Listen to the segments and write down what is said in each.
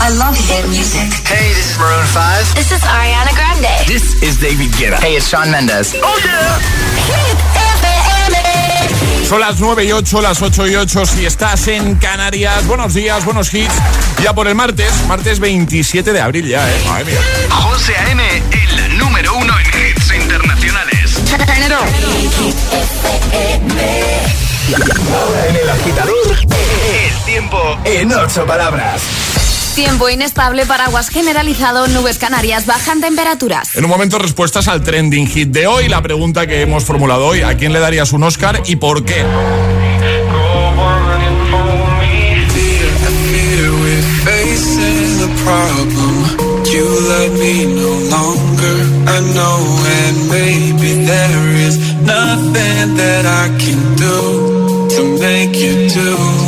I love hit music. Hey, this is Maroon 5. This is Ariana Grande. This is David Guetta. Hey, it's Sean Mendes. Oh yeah. Hit FM. Son las 9 y 8, las 8 y 8 si estás en Canarias. Buenos días, buenos hits. Ya por el martes, martes 27 de abril ya, ¿eh? Madre mía. José A.M., el número uno en hits internacionales. Ahora en el agitador, El tiempo en ocho palabras. Tiempo inestable, paraguas generalizado, nubes canarias, bajan temperaturas. En un momento, respuestas al trending hit de hoy. La pregunta que hemos formulado hoy: ¿a quién le darías un Oscar y por qué? nothing that I can do to make you do.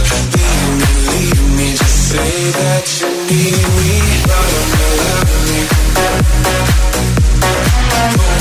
Say that you need me. Me.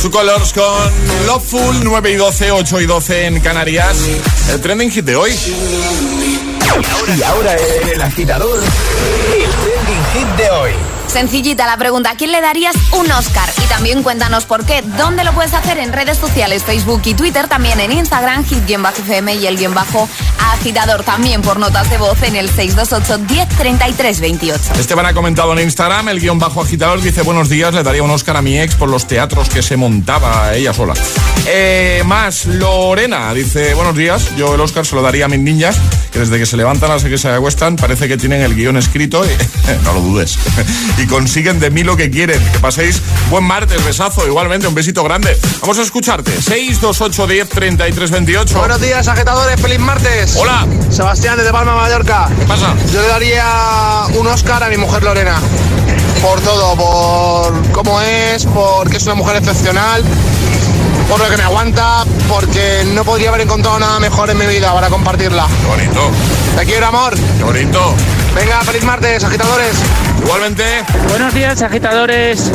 Two Colors con Loveful, 9 y 12, 8 y 12 en Canarias. El trending hit de hoy. Y ahora en el agitador, el trending hit de hoy. Sencillita la pregunta, ¿a quién le darías un Oscar? Y también cuéntanos por qué. ¿Dónde lo puedes hacer? En redes sociales, Facebook y Twitter, también en Instagram, hit-fm y el guion bajo agitador, también por notas de voz en el 628 1033 28. Esteban ha comentado en Instagram, el guion bajo agitador dice buenos días, le daría un Oscar a mi ex por los teatros que se montaba ella sola. Eh, más, Lorena dice buenos días, yo el Oscar se lo daría a mis niñas, que desde que se levantan hasta que se acuestan parece que tienen el guion escrito, y, no lo dudes, y consiguen de mí lo que quieren. Que paséis buen martes, besazo, igualmente, un besito grande. Vamos a escucharte, 628 10 33 28. Buenos días, agitadores, feliz martes. Hola, Sebastián desde Palma, Mallorca. ¿qué pasa? Yo le daría un Oscar a mi mujer Lorena. Por todo, por cómo es, porque es una mujer excepcional, por lo que me aguanta, porque no podría haber encontrado nada mejor en mi vida para compartirla. Qué bonito, Te quiero, amor. qué bonito. Venga, feliz martes, agitadores. Igualmente, Buenos días, agitadores.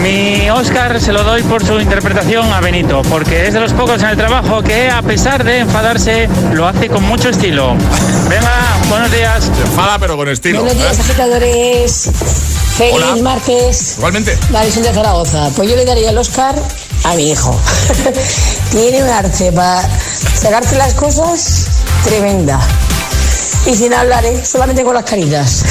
Mi Oscar se lo doy por su interpretación a Benito, porque es de los pocos en el trabajo que a pesar de enfadarse lo hace con mucho estilo. Venga, buenos días. Se enfada, pero con estilo. Buenos días, ¿eh? agitadores. Feliz Hola. martes. Igualmente. Marison de Zaragoza. Pues yo le daría el Oscar a mi hijo. Tiene un arte para sacarte las cosas tremenda. Y sin hablar, ¿eh? solamente con las caritas.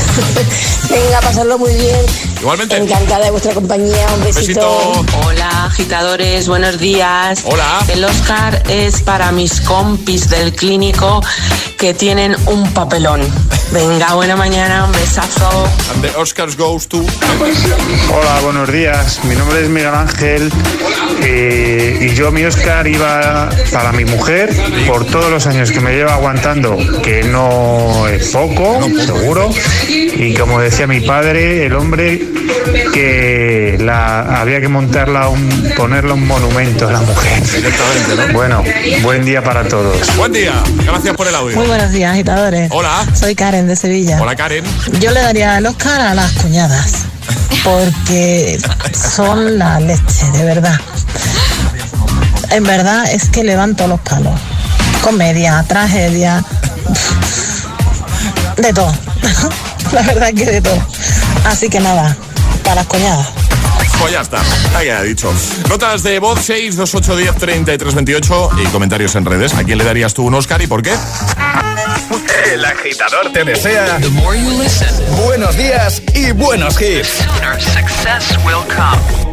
Venga, pasarlo muy bien. Igualmente. Encantada de vuestra compañía. Un besito. Besito. Hola agitadores, buenos días. Hola. El Oscar es para mis compis del clínico que tienen un papelón. Venga, buena mañana, un besazo. And the Oscars goes to... Hola, buenos días. Mi nombre es Miguel Ángel eh, y yo mi Oscar iba para mi mujer por todos los años que me lleva aguantando, que no es poco, seguro. Y como decía mi padre, el hombre que la había que montarla, un, ponerle un monumento a la mujer. Directamente, ¿no? Bueno, buen día para todos. Buen día. Gracias por el audio. Muy buenos días, agitadores. Hola. Soy Karen de Sevilla. Hola, Karen. Yo le daría el Oscar a las cuñadas, porque son la leche, de verdad. En verdad es que levanto los palos. Comedia, tragedia, de todo. La verdad es que de todo. Así que nada, para las cuñadas. Pues ya está, ahí ha dicho. Notas de voz 6, 2, 8, 10, 33, 28 y comentarios en redes. ¿A quién le darías tú un Oscar y por qué? El agitador te desea buenos días y buenos hits. Sooner success will come.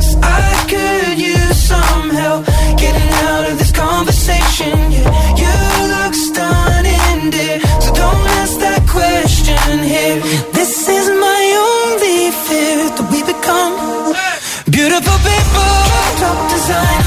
top design.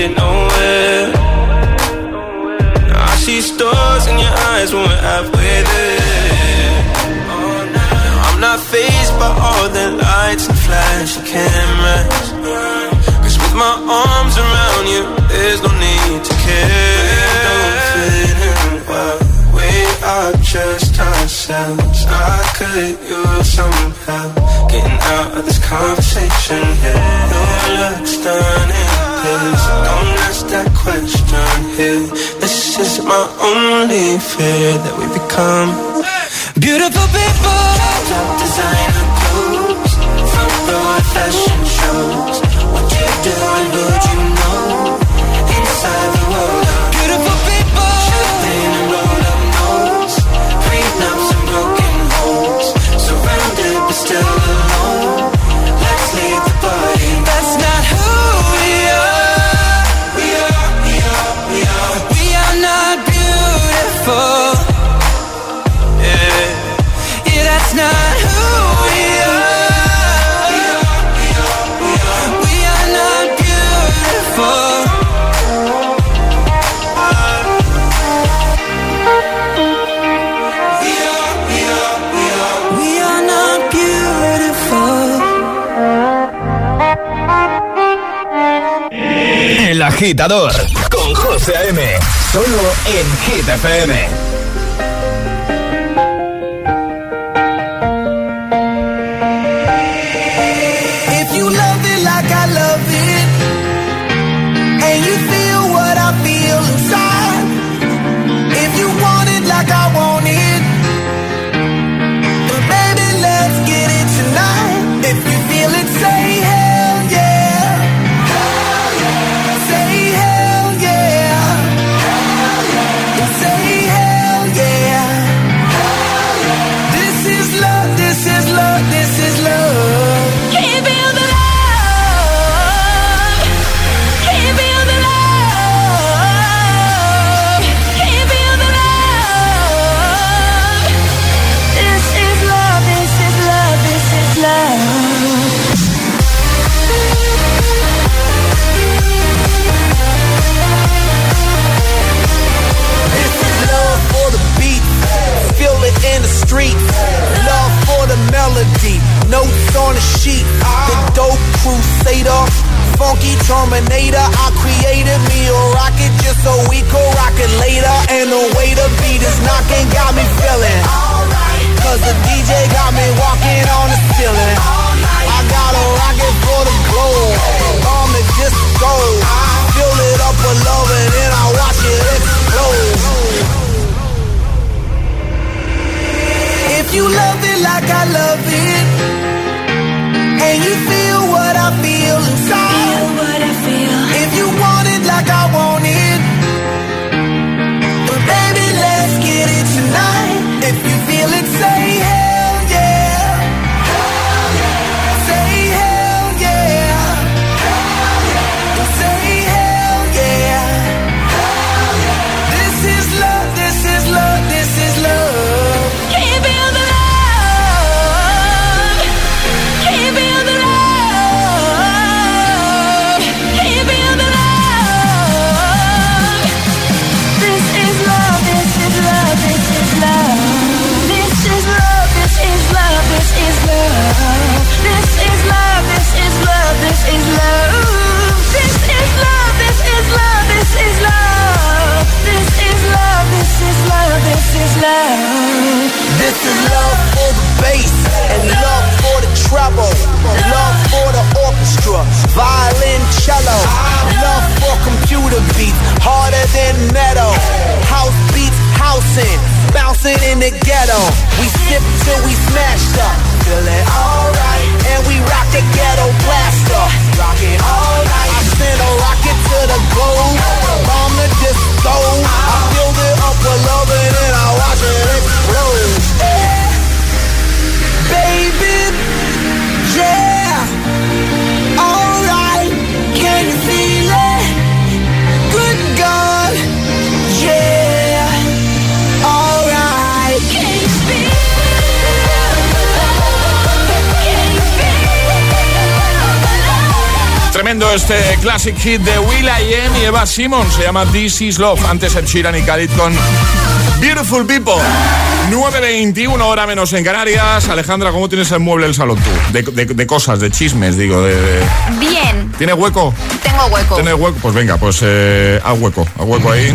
Nowhere. Now I see stars in your eyes when we're halfway there. I'm not phased by all the lights and flashy cameras. Cause with my arms around you, there's no need to care. We don't fit in well. We are just ourselves. I could use some help getting out of this conversation here. You look stunning, please don't ask that question here. This is my only fear that we become beautiful people. Top designer clothes, front row fashion shows. What you do who'd agitador con José A.M. Solo en Hit FM. Violin, cello. Love for computer beats, harder than metal. House beats, housing, bouncing in the ghetto. We sip till we smashed up, feeling alright. And we rock the ghetto blaster, rocking all night. I send a rocket to the globe, bomb the disco. I filled it up with love and then I watch it explode. Baby, Este classic hit de Will I Am y Eva Simmons. Se llama This Is Love. Antes el Sheeran y Khalid con Beautiful People. 9.21 hora menos en Canarias. Alejandra, ¿cómo tienes el mueble del salón tú? De, de- de cosas, de chismes, digo. De, de- Bien, ¿Tiene hueco? tengo hueco. ¿Tiene hueco? Pues venga, pues eh, haz hueco. Haz hueco ahí.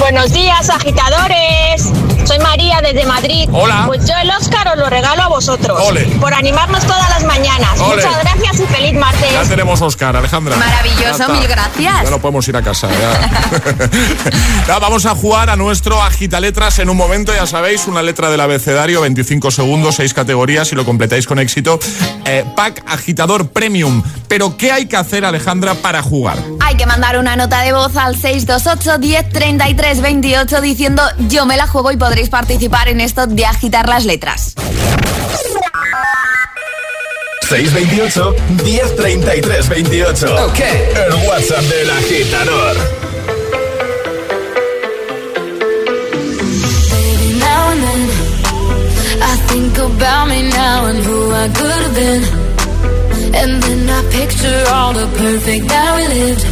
Buenos días, agitadores. Soy María desde Madrid. Hola. Pues yo el Oscar os lo regalo a vosotros. Ole. Por animarnos todas las mañanas. Ole. Muchas gracias y feliz martes. Ya tenemos Oscar, Alejandra. Maravilloso, mil gracias. Ya no podemos ir a casa. ya. Vamos a jugar a nuestro agita letras en un momento. Ya sabéis, una letra del abecedario, 25 segundos, 6 categorías. Si lo completáis con éxito, eh, pack agitador premium. Pero ¿qué hay que hacer, Alejandra, para jugar? Hay que mandar una nota de voz al 628 10 33 28 diciendo yo me la juego y podréis participar en esto de agitar las letras. 628 1033 28. Ok. El WhatsApp del agitador. Baby, now and then I think about me now and who I could have been. And then I picture all the perfect that we lived.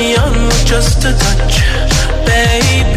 me on with just a touch, baby.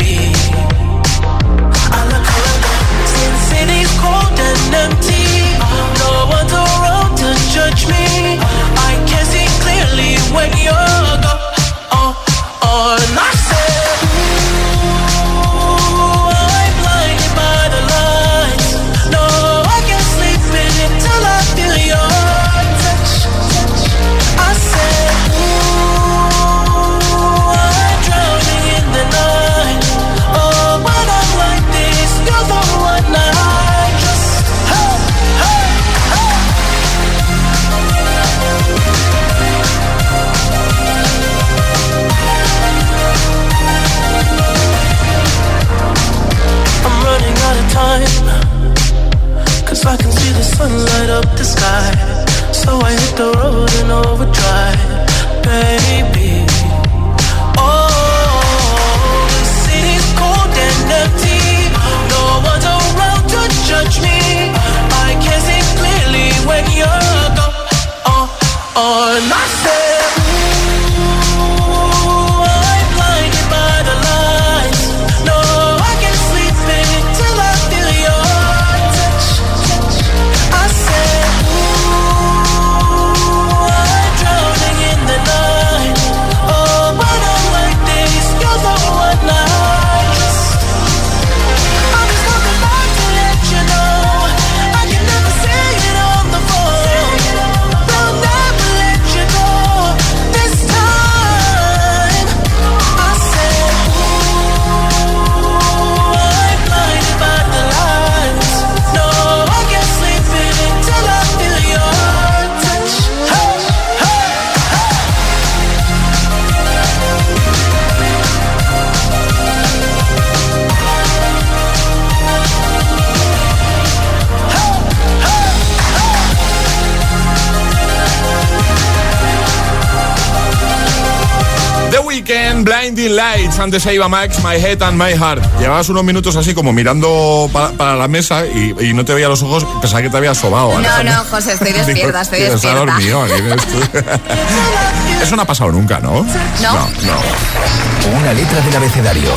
Blinding Lights, antes se iba Max, My Head and My Heart. Llevabas unos minutos así como mirando para la mesa y, no te veía los ojos, pensaba que te había sobado. No, no, José, estoy despierta, estoy despierta. Eso no ha pasado nunca, ¿no? No. No, no. Una letra del abecedario.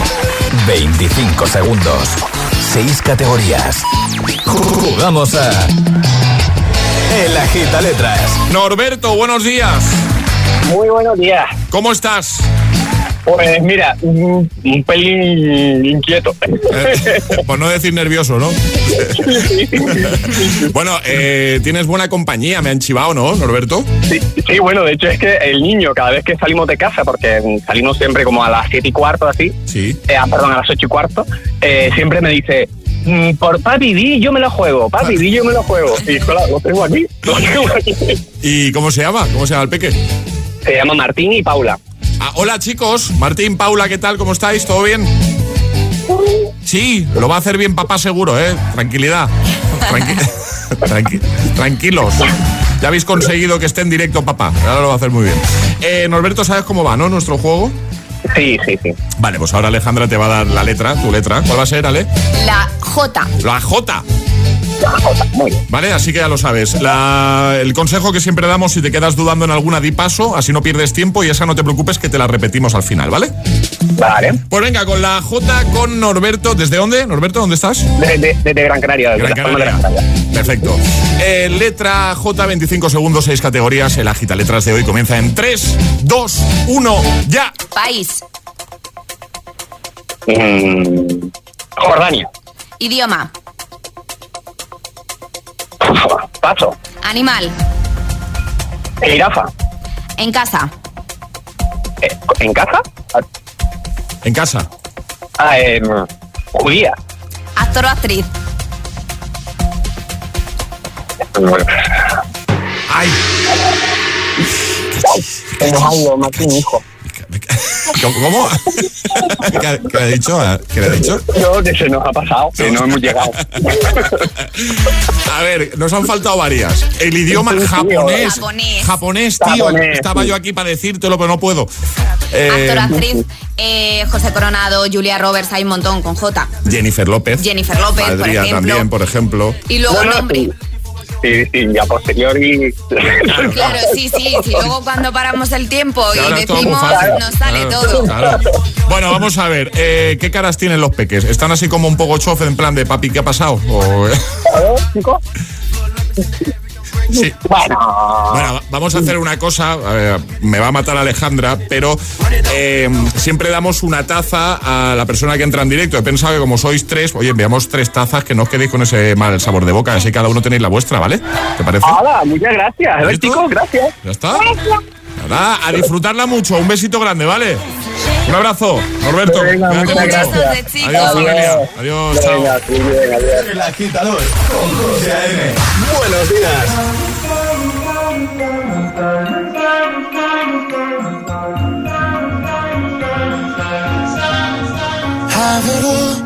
25 segundos. 6 categorías. Jugamos a... El Agita Letras. Norberto, buenos días. Muy buenos días. ¿Cómo estás? Pues mira, un, un pelín inquieto. Eh, por no decir nervioso, ¿no? bueno, eh, tienes buena compañía, me han chivado, ¿no, Norberto? Sí, sí, bueno, de hecho es que el niño, cada vez que salimos de casa, porque salimos siempre como a las siete y cuarto, así, sí. eh, ah, perdón, a las ocho y cuarto, eh, siempre me dice, "Mm, por papi, di, yo me lo juego, papi, di, yo me lo juego. Y claro, lo tengo aquí, lo tengo aquí. ¿Y cómo se llama? ¿Cómo se llama el peque? Se llama Martín y Paula. Ah, hola chicos, Martín, Paula, ¿qué tal? ¿Cómo estáis? ¿Todo bien? Sí, lo va a hacer bien papá seguro, ¿eh? Tranquilidad. Tranqui- tranqui- tranquilos. Ya habéis conseguido que esté en directo papá. Ahora lo va a hacer muy bien. Eh, Norberto, ¿sabes cómo va, no? Nuestro juego. Sí, sí, sí. Vale, pues ahora Alejandra te va a dar la letra, tu letra. ¿Cuál va a ser, Ale? La J. La J. Muy bien. Vale, así que ya lo sabes. La- el consejo que siempre damos, si te quedas dudando en alguna, di paso, así no pierdes tiempo y esa no te preocupes que te la repetimos al final, ¿vale? Vale. Pues venga, con la J con Norberto. ¿Desde dónde? Norberto, ¿dónde estás? Desde de, de Gran Canaria, desde Gran. Canaria. Perfecto. Eh, letra J, 25 segundos, 6 categorías. El agita letras de hoy comienza en 3, 2, 1, ya. País. Mm, Jordania. Idioma. Paso. Animal. Jirafa. En casa. Eh, ¿En casa? En casa. Ah, em, judía. Actor o actriz. Ay. Tengo algo, Martín, hijo. ¿Cómo? cómo? ¿Qué, ha- qué le ha dicho? ¿Qué le ha dicho? No, que se nos ha pasado, que no hemos llegado. A ver, nos han faltado varias. El idioma Sí, sí, japonés. Japonés. Japonés, tío. Japonés, Estaba sí. yo aquí para decírtelo, pero no puedo. Eh, Actor actriz. Eh, José Coronado, Julia Roberts, hay un montón con J. Jennifer López. Jennifer López, por ejemplo. también, por ejemplo. Y luego No, no, nombre. Sí. Sí, sí, y a posteriori. Claro, sí, sí, sí. Luego cuando paramos el tiempo y decimos, nos sale Claro, todo. claro. Bueno, vamos a ver. eh, ¿Qué caras tienen los peques? ¿Están así como un poco chofe en plan de papi, ¿qué ha pasado? O, eh, A ver, chico. Sí. Bueno. Bueno, va- vamos a hacer una cosa, ver, me va a matar Alejandra, pero eh, siempre damos una taza a la persona que entra en directo. He pensado que como sois tres, oye, enviamos tres tazas que no os quedéis con ese mal sabor de boca, así cada uno tenéis la vuestra, ¿vale? ¿Te parece? Hola, muchas gracias. A ver, ¿Listo? chicos, gracias. ¿Ya está? Nada, a disfrutarla mucho. Un besito grande, ¿vale? Un abrazo, Norberto. Venga, cuídate muchas mucho. gracias. chicos. Adiós, familia. Adiós, chao. Venga, sí, bien, adiós. El agitador con José A.M. Buenos días. Have it all,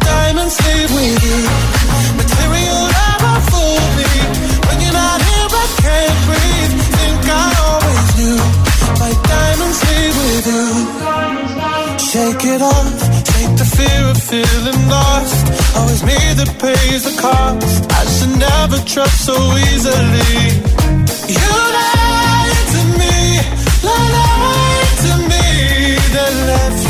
Diamonds leave with you. Material never fool me. When you're not here, I can't breathe. Think I always knew. My diamonds leave with you. Shake it off. Take the fear of feeling lost. Always me that pays the cost. I should never trust so easily. You lied to me, lied to me. Then left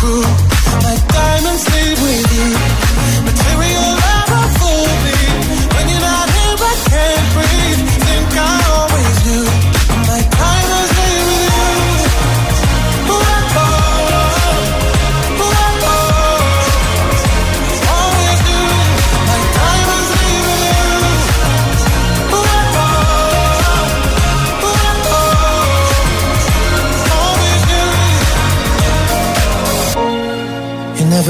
so. My diamonds leave with you.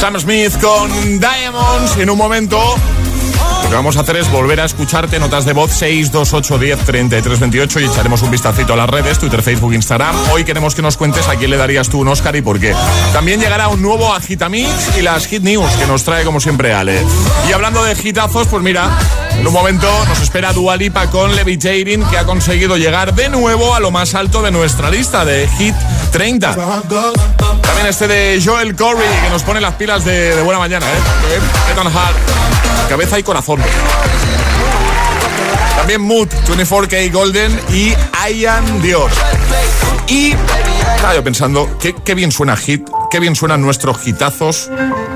Sam Smith con Diamonds. En un momento que vamos a hacer es volver a escucharte notas de voz 628 10 33 28 y echaremos un vistacito a las redes, Twitter, Facebook, Instagram. Hoy queremos que nos cuentes a quién le darías tú un Oscar y por qué. También llegará un nuevo Agitamix y las Hit News que nos trae como siempre Ale. Y hablando de hitazos, pues mira, en un momento nos espera Dualipa con Levitating que ha conseguido llegar de nuevo a lo más alto de nuestra lista de Hit 30. También este de Joel Corey que nos pone las pilas de, buena mañana, ¿eh? Cabeza y corazón. También Mood, 24K Golden y I Am Dios. Y estaba yo pensando, qué, qué bien suena Hit, qué bien suenan nuestros hitazos.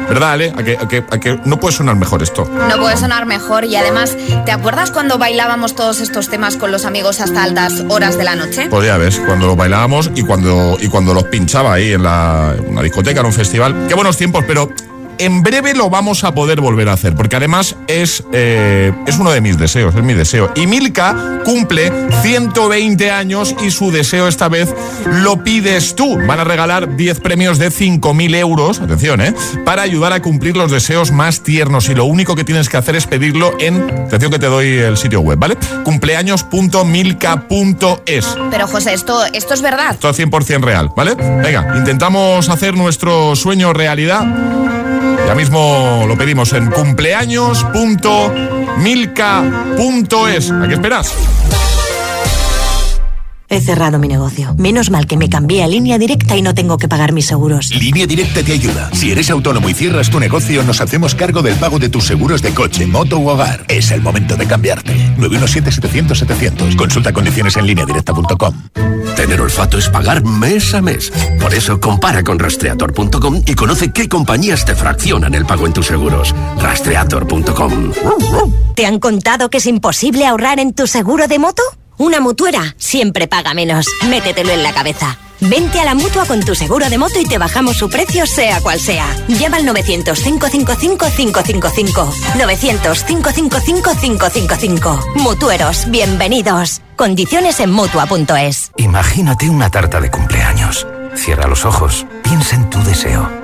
¿Verdad, Ale? ¿A que, a que- a que no puede sonar mejor esto? No puede sonar mejor y además, ¿te acuerdas cuando bailábamos todos estos temas con los amigos hasta altas horas de la noche? Pues ya ves, cuando los bailábamos y cuando, y cuando los pinchaba ahí en la, una discoteca, en un festival. Qué buenos tiempos, pero en breve lo vamos a poder volver a hacer, porque además es, eh, es uno de mis deseos, es mi deseo. Y Milka cumple 120 años y su deseo esta vez lo pides tú. Van a regalar 10 premios de 5.000 euros, atención, ¿eh? Para ayudar a cumplir los deseos más tiernos. Y lo único que tienes que hacer es pedirlo en, atención que te doy el sitio web, ¿vale? Cumpleaños.milka.es. Pero José, esto, esto es verdad. Esto es 100% real, ¿vale? Venga, intentamos hacer nuestro sueño realidad. Ya mismo lo pedimos en cumpleaños.milka.es. ¿A qué esperas? He cerrado mi negocio. Menos mal que me cambié a línea directa y no tengo que pagar mis seguros. Línea Directa te ayuda. Si eres autónomo y cierras tu negocio, nos hacemos cargo del pago de tus seguros de coche, moto u hogar. Es el momento de cambiarte. 917-700-700. Consulta condiciones en lineadirecta.com. Tener olfato es pagar mes a mes. Por eso compara con rastreator.com y conoce qué compañías te fraccionan el pago en tus seguros. Rastreator.com. ¿Te han contado que es imposible ahorrar en tu seguro de moto? Una mutuera siempre paga menos. Métetelo en la cabeza. Vente a la mutua con tu seguro de moto y te bajamos su precio, sea cual sea. Llama al 900-555-555. 900-555-555. Mutueros, bienvenidos. Condiciones en mutua.es. Imagínate una tarta de cumpleaños. Cierra los ojos, piensa en tu deseo.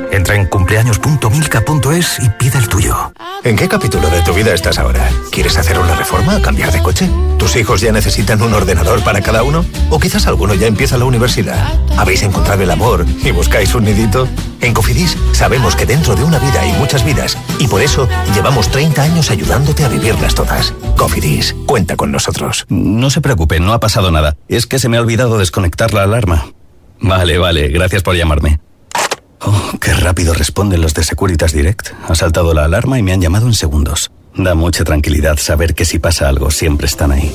Entra en cumpleaños.milka.es y pide el tuyo. ¿En qué capítulo de tu vida estás ahora? ¿Quieres hacer una reforma? ¿Cambiar de coche? ¿Tus hijos ya necesitan un ordenador para cada uno? ¿O quizás alguno ya empieza la universidad? ¿Habéis encontrado el amor y buscáis un nidito? En Cofidis sabemos que dentro de una vida hay muchas vidas y por eso llevamos 30 años ayudándote a vivirlas todas. Cofidis, cuenta con nosotros. No se preocupe, no ha pasado nada. Es que se me ha olvidado desconectar la alarma. Vale, vale, gracias por llamarme. Oh, qué rápido responden los de Securitas Direct. Ha saltado la alarma y me han llamado en segundos. Da mucha tranquilidad saber que si pasa algo siempre están ahí.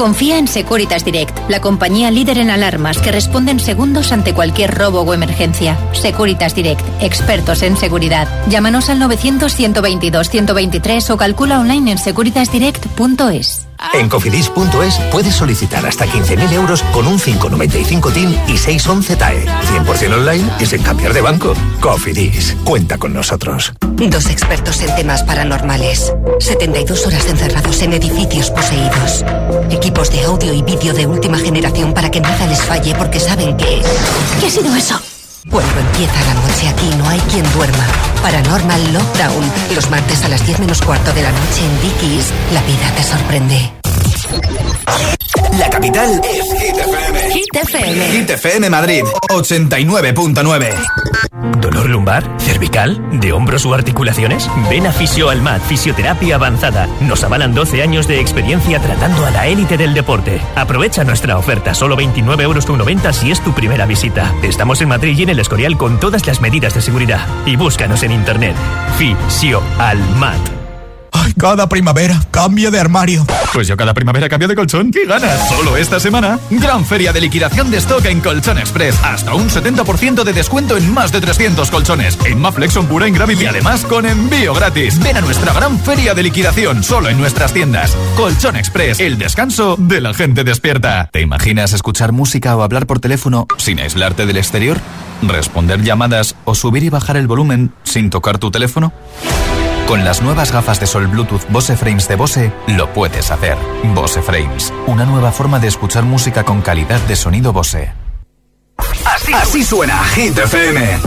Confía en Securitas Direct, la compañía líder en alarmas que responde en segundos ante cualquier robo o emergencia. Securitas Direct, expertos en seguridad. Llámanos al 900-122-123 o calcula online en securitasdirect.es. En cofidis.es puedes solicitar hasta 15.000 euros con un 595 TIN y 611 TAE. 100% online y sin cambiar de banco. Cofidis, cuenta con nosotros. Dos expertos en temas paranormales. 72 horas encerrados en edificios poseídos. Equipos de audio y vídeo de última generación para que nada les falle porque saben que... ¿Qué ha sido eso? Cuando empieza la noche aquí no hay quien duerma. Paranormal Lockdown. Los martes a las 10 menos cuarto de la noche en Dickies. La vida te sorprende. La capital es Hit FM. Hit FM. Hit FM Madrid 89.9. ¿Dolor lumbar? ¿Cervical? ¿De hombros o articulaciones? Ven a Fisio-Almat, Fisioterapia Avanzada. Nos avalan 12 años de experiencia tratando a la élite del deporte. Aprovecha nuestra oferta, solo 29,90 euros si es tu primera visita. Estamos en Madrid y en el Escorial con todas las medidas de seguridad. Y búscanos en internet. Fisio-Almat. Ay, cada primavera cambio de armario. Pues yo cada primavera cambio de colchón. ¿Qué ganas? Solo esta semana. Gran feria de liquidación de stock en Colchón Express. Hasta un 70% de descuento en más de 300 colchones. En Maflexon pura en Gravity. Además, con envío gratis. Ven a nuestra gran feria de liquidación. Solo en nuestras tiendas. Colchón Express. El descanso de la gente despierta. ¿Te imaginas escuchar música o hablar por teléfono sin aislarte del exterior? ¿Responder llamadas o subir y bajar el volumen sin tocar tu teléfono? Con las nuevas gafas de sol Bluetooth Bose Frames de Bose, lo puedes hacer. Bose Frames, una nueva forma de escuchar música con calidad de sonido Bose. Así, así suena Hit FM.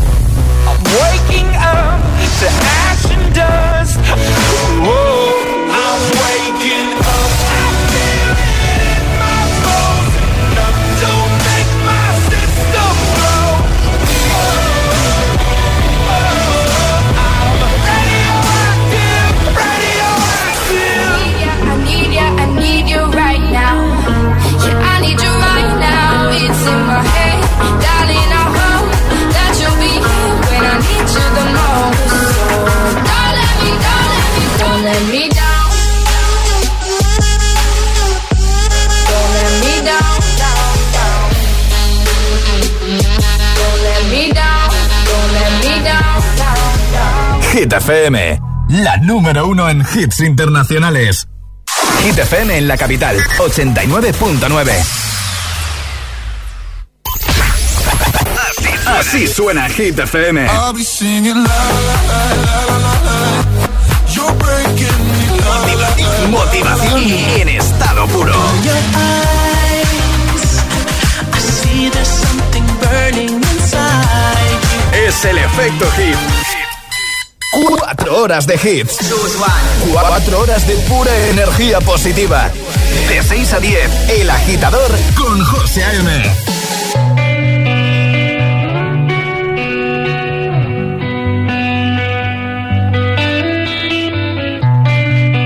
FM, la número uno en hits internacionales. Hit FM en la capital, 89.9. Así suena Hit FM. I'll be singing la la la la la la la. You're breaking me la la la. Motivación en estado puro. Es el efecto hit. Cuatro horas de hits. Cuatro horas de pura energía positiva. De 6 a 10, El Agitador con José A.M.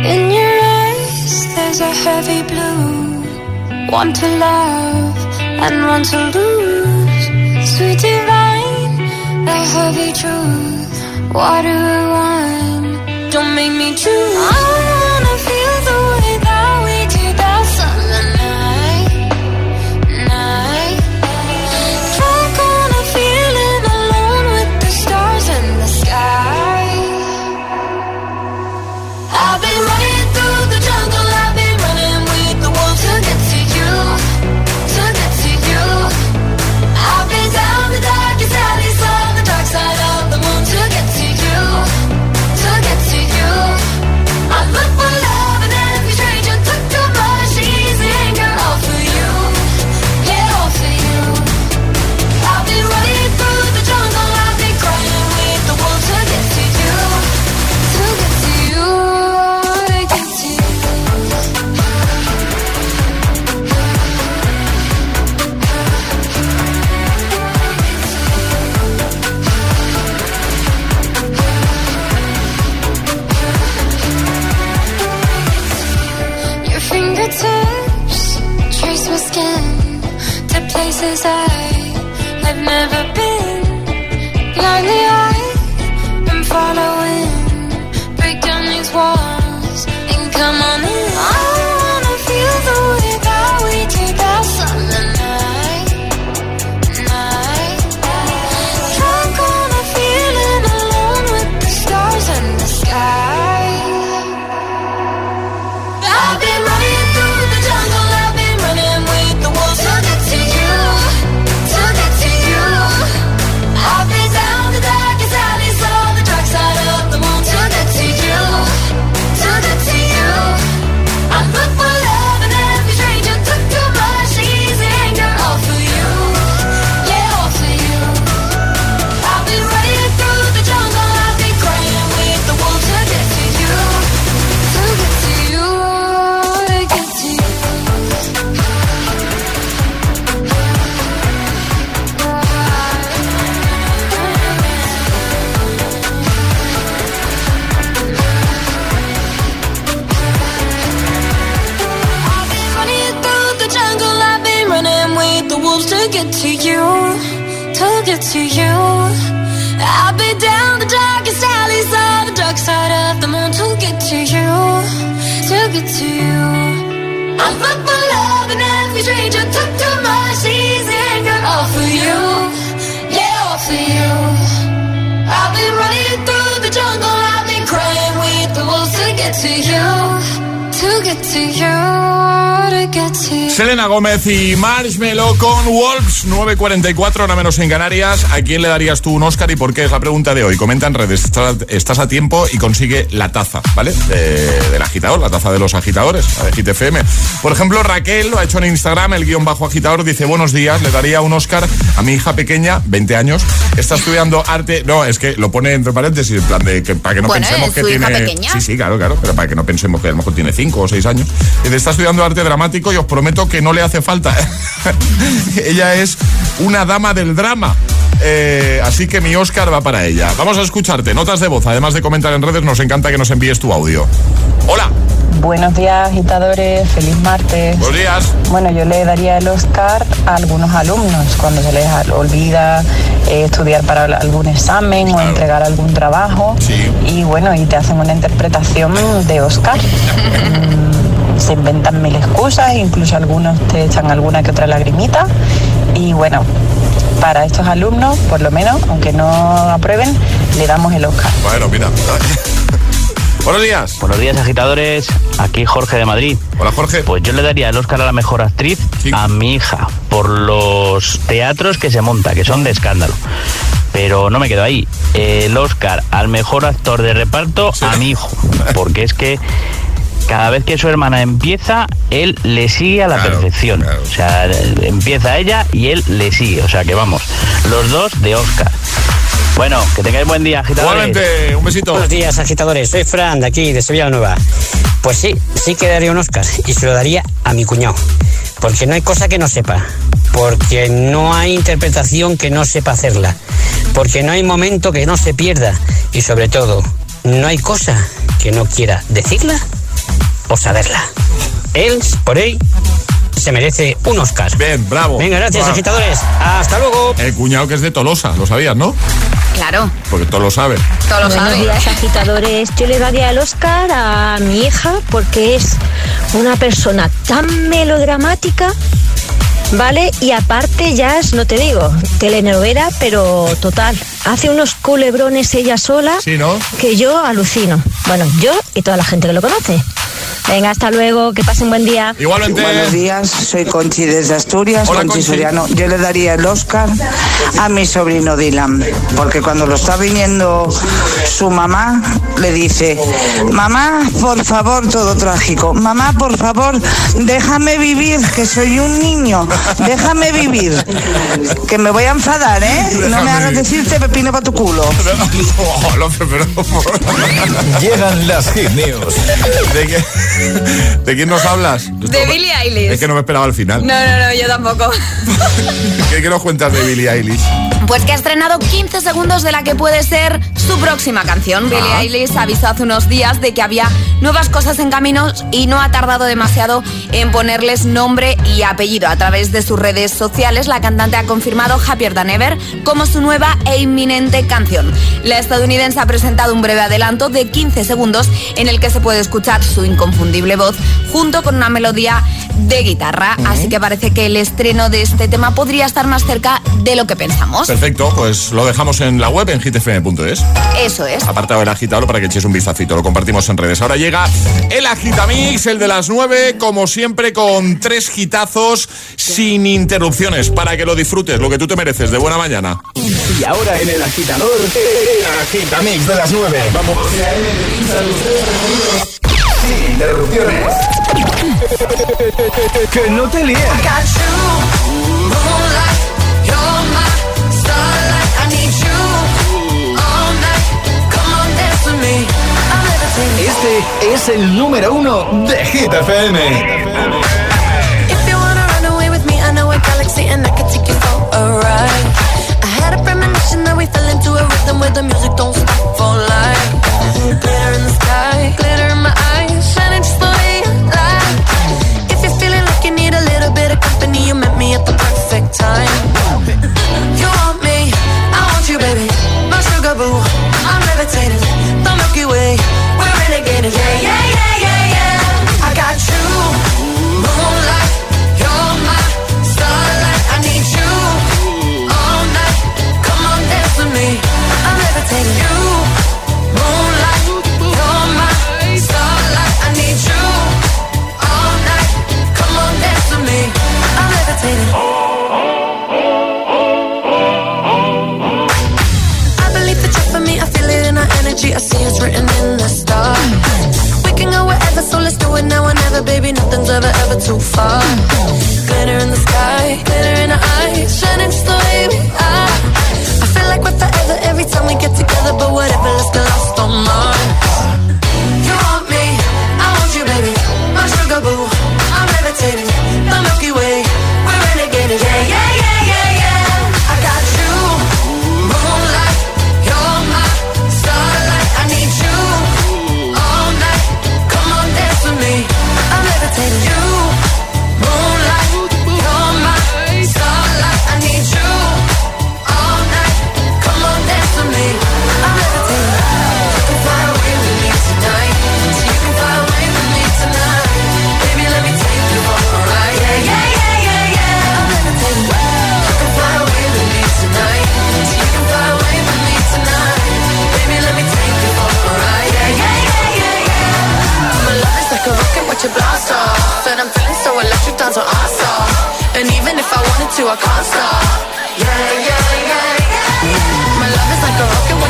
In your eyes, there's a heavy blue. One to love and one to lose. Sweet divine, the heavy truth. Water or wine, don't make me choose. To you. I'm up for love and every stranger took too much easy anger all for you, yeah, all for you. I've been running through the jungle, I've been crying with the wolves to get to you, to get to you, Selena Gómez y Marshmello con Wolves, 9.44, ahora menos en Canarias. ¿A quién le darías tú un Oscar y por qué? Es la pregunta de hoy. Comenta en redes, estás, a tiempo y consigue la taza, ¿vale? De- del agitador, la taza de los agitadores, la de Hit FM. Por ejemplo, Raquel lo ha hecho en Instagram, el guion bajo agitador, dice, buenos días, le daría un Oscar a mi hija pequeña, 20 años, está estudiando arte, no, es que lo pone entre paréntesis, en plan de que para que no Bueno, pensemos que hija tiene... pequeña. Sí, sí, claro, claro, pero para que no pensemos que a lo mejor tiene 5 o 6 años. Está estudiando arte dramático y os prometo que no le hace falta. ella es una dama del drama. Eh, así que mi Oscar va para ella. Vamos a escucharte. Notas de voz. Además de comentar en redes, nos encanta que nos envíes tu audio. Hola. Buenos días, agitadores. Feliz martes. Buenos días. Bueno, yo le daría el Oscar a algunos alumnos cuando se les olvida eh, estudiar para algún examen o entregar algún trabajo. Y bueno, y te hacen una interpretación de Oscar. Se inventan mil excusas, incluso algunos te echan alguna que otra lagrimita. Y bueno, para estos alumnos, por lo menos, aunque no aprueben, le damos el Oscar. Bueno, mira. Buenos días. Buenos días, agitadores. Aquí Jorge de Madrid. Hola, Jorge. Pues yo le daría el Oscar a la mejor actriz a mi hija por los teatros que se monta, que son de escándalo. Pero no me quedo ahí. El Oscar al mejor actor de reparto a mi hijo. Porque es que cada vez que su hermana empieza, él le sigue a la perfección. O sea, empieza ella y él le sigue. O sea que vamos, los dos de Oscar. Bueno, que tengáis buen día, agitadores. Igualmente, un besito. Buenos días, agitadores. Soy Fran, de aquí, de Sevilla Nueva. Pues sí, sí que daría un Oscar y se lo daría a mi cuñado. Porque no hay cosa que no sepa. Porque no hay interpretación que no sepa hacerla. Porque no hay momento que no se pierda. Y sobre todo, no hay cosa que no quiera decirla o saberla. Él, por ahí, se merece un Oscar. Bien, bravo. Venga, gracias, Bravo. agitadores. Hasta luego. El cuñado que es de Tolosa, lo sabías, ¿no? Claro, Porque todo lo sabe. todo lo Buenos sabe. días, agitadores. Yo le daría el Oscar a mi hija porque es una persona tan melodramática, ¿vale? Y aparte ya es, no te digo, telenovela, pero total. Hace unos culebrones ella sola Sí, ¿no? que yo alucino. Bueno, yo y toda la gente que lo conoce. Venga, hasta luego, que pasen buen día. Igualmente. Buenos días, soy Conchi desde Asturias, Hola, Conchi, Conchi. Soriano. Yo le daría el Oscar a mi sobrino Dylan, porque cuando lo está viniendo su mamá, le dice, mamá, por favor, todo trágico, mamá, por favor, déjame vivir, que soy un niño, déjame vivir, que me voy a enfadar, ¿eh? No me hagas decirte pepino para tu culo. Llegan las hit news. ¿De, qué- ¿De quién nos hablas? De Billie Eilish. Es que no me esperaba al final. No, no, no, yo tampoco. ¿Qué, qué nos cuentas de Billie Eilish? Pues que ha estrenado 15 segundos de la que puede ser su próxima canción. Billie. Eilish avisó hace unos días de que había nuevas cosas en caminos y no ha tardado demasiado en ponerles nombre y apellido. A través de sus redes sociales, la cantante ha confirmado Happier Than Ever como su nueva e inminente canción. La estadounidense ha presentado un breve adelanto de 15 segundos en el que se puede escuchar su inconfundible voz junto con una melodía de guitarra. Así que parece que el estreno de este tema podría estar más cerca de lo que pensamos. Perfecto, pues lo dejamos en la web en hitfm.es. Eso es. Apartado del agitador para que echéis un vistacito, lo compartimos en redes. Ahora llega el agitamix, el de las 9, como siempre con tres hitazos sin interrupciones para que lo disfrutes, lo que tú te mereces de buena mañana. Y ahora en el agitador, el agitamix de las 9. Vamos. Sin interrupciones. que no te líen. Este es el número uno de Hit FM. If you wanna run away with me, I know a galaxy and I can take you for a ride. I had a premonition that we fell into a rhythm where the music don't stop for life. Glitter in the sky, glitter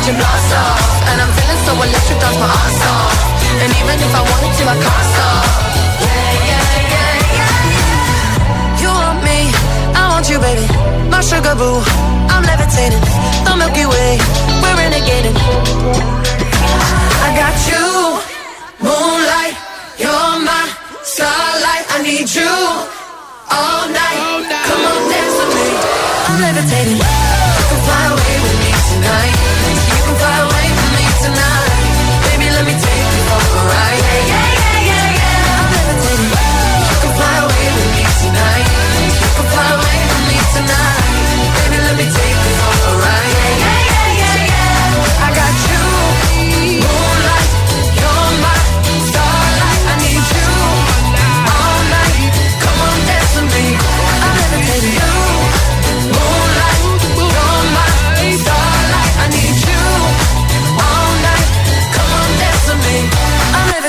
watching blast off And I'm feeling so electric, my ass off. And even if I wanted to, I can't stop. Yeah, yeah, yeah, yeah You want me, I want you, baby. My sugar I'm levitating. The Milky Way, we're renegading. I got you, moonlight You're my starlight. I need you all night. All night. Come on, dance with me. I'm levitating.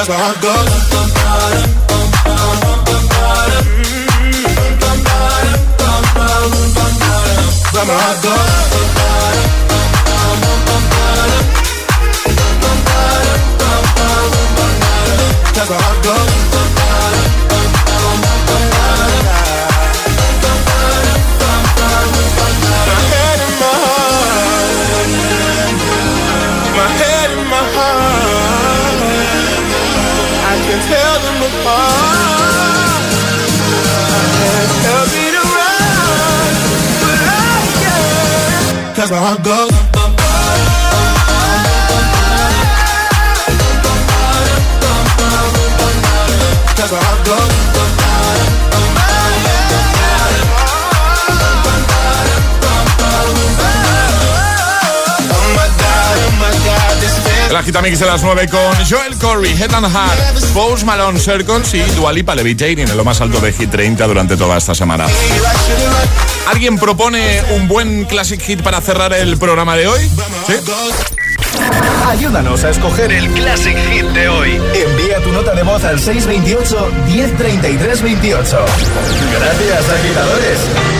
But my heart goes. Cause my heart goes. Can't. Cause my heart goes. El Agitamix de las 9 con Joel Corey, Head and Heart, Post Malone Circles y Dua Lipa Levitating en lo más alto de Hit 30 durante toda esta semana. ¿Alguien propone un buen classic hit para cerrar el programa de hoy? ¿Sí? Ayúdanos a escoger el Classic Hit de hoy. Envía tu nota de voz al 628 1033 28. Gracias, agitadores.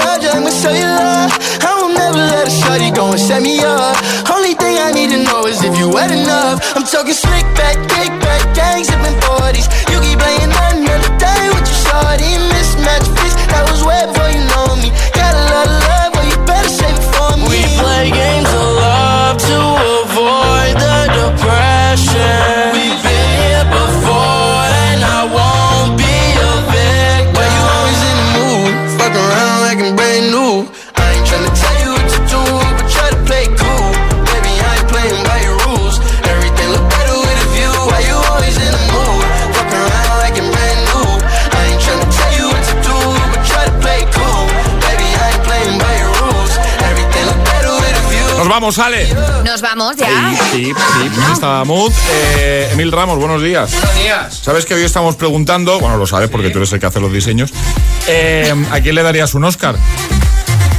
and I'ma show you love. I won't never let a shorty go and set me up. Only thing I need to know is if you wet enough. I'm talking slick back, kick back, gang zipping 40s. You keep playing that another day with your shorty. Mismatch fits that was wet. Vamos, Ale. Nos vamos ya. Sí, sí, está Mood. Eh, Emil Ramos, buenos días. Buenos días. Sabes que hoy estamos preguntando, bueno, lo sabes porque tú eres el que hace los diseños. eh, ¿A quién le darías un Oscar?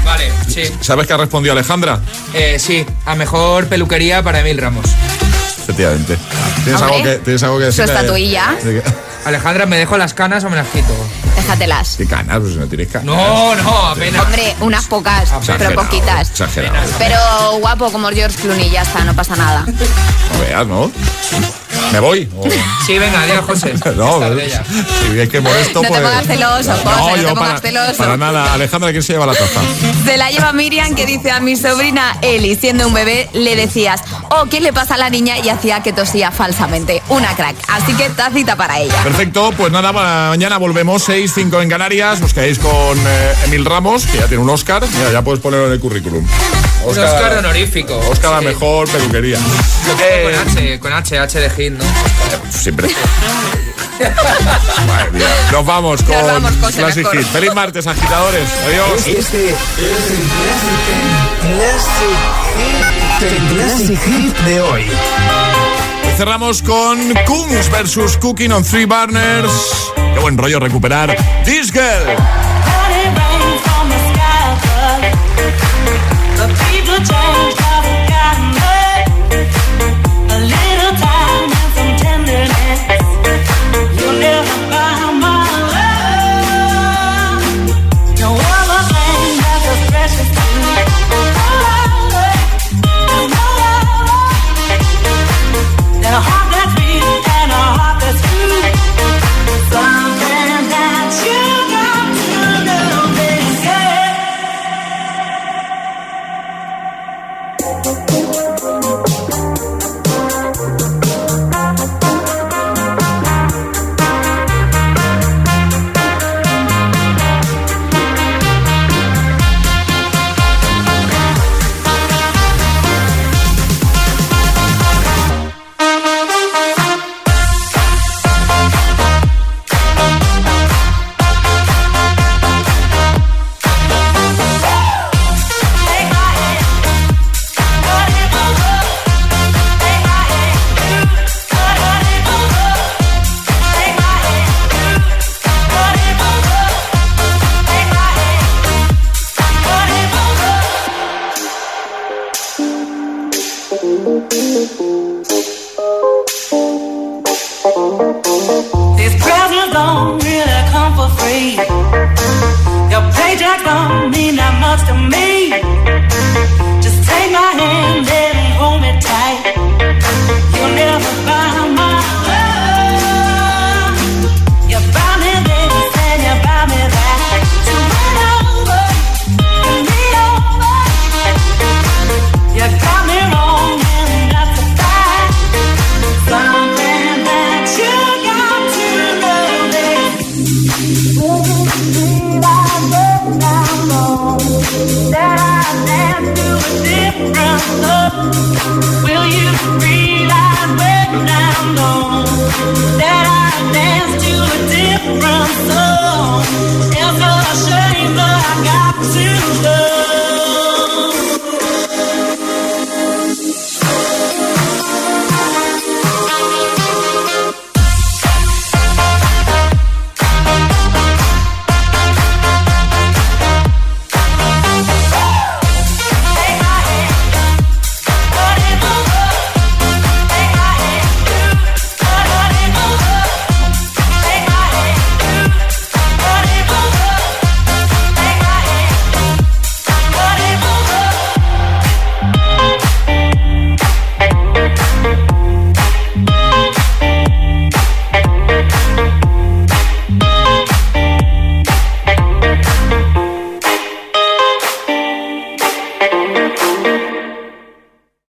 Vale, sí. ¿Sabes que ha respondido Alejandra? Eh, sí, a mejor peluquería para Emil Ramos. Efectivamente. ¿Tienes, Hombre, algo que, ¿tienes algo que su decir? estatuilla. Alejandra, ¿me dejo las canas o me las quito? Déjatelas. ¿Qué canas? Pues no tienes canas. No, no, apenas. Hombre, unas pocas, pero poquitas. Exagerado. Pero guapo como George Clooney, ya está, no pasa nada. No veas, ¿no? ¿Me voy? O- Sí, venga, adiós, José. No, si es que molesto, No te pues... pongas celoso, José, no, no te pongas para, celoso. para nada. Alejandra, ¿quién se lleva la taza? Se la lleva Miriam que dice a mi sobrina Eli, siendo un bebé, le decías, oh, ¿qué le pasa a la niña? Y hacía que tosía falsamente. Una crack. Así que tacita para ella. Perfecto, pues nada, ma- mañana volvemos 6, 5 en Canarias. Os quedáis con eh, Emil Ramos, que ya tiene un Oscar. Mira, ya puedes ponerlo en el currículum. Un Oscar honorífico. Oscar a la mejor peluquería. Con H, con H, H de Siempre. Madre mía. Nos vamos con Nos vamos, José, Classic. Hit. Feliz martes, agitadores. Adiós. Este es el Classic, el Classic Hit de hoy. Cerramos con Kungs versus Cooking on Three Burners. Qué buen rollo recuperar This Girl. These presents don't really come for free. Your paycheck don't mean that much to me. seus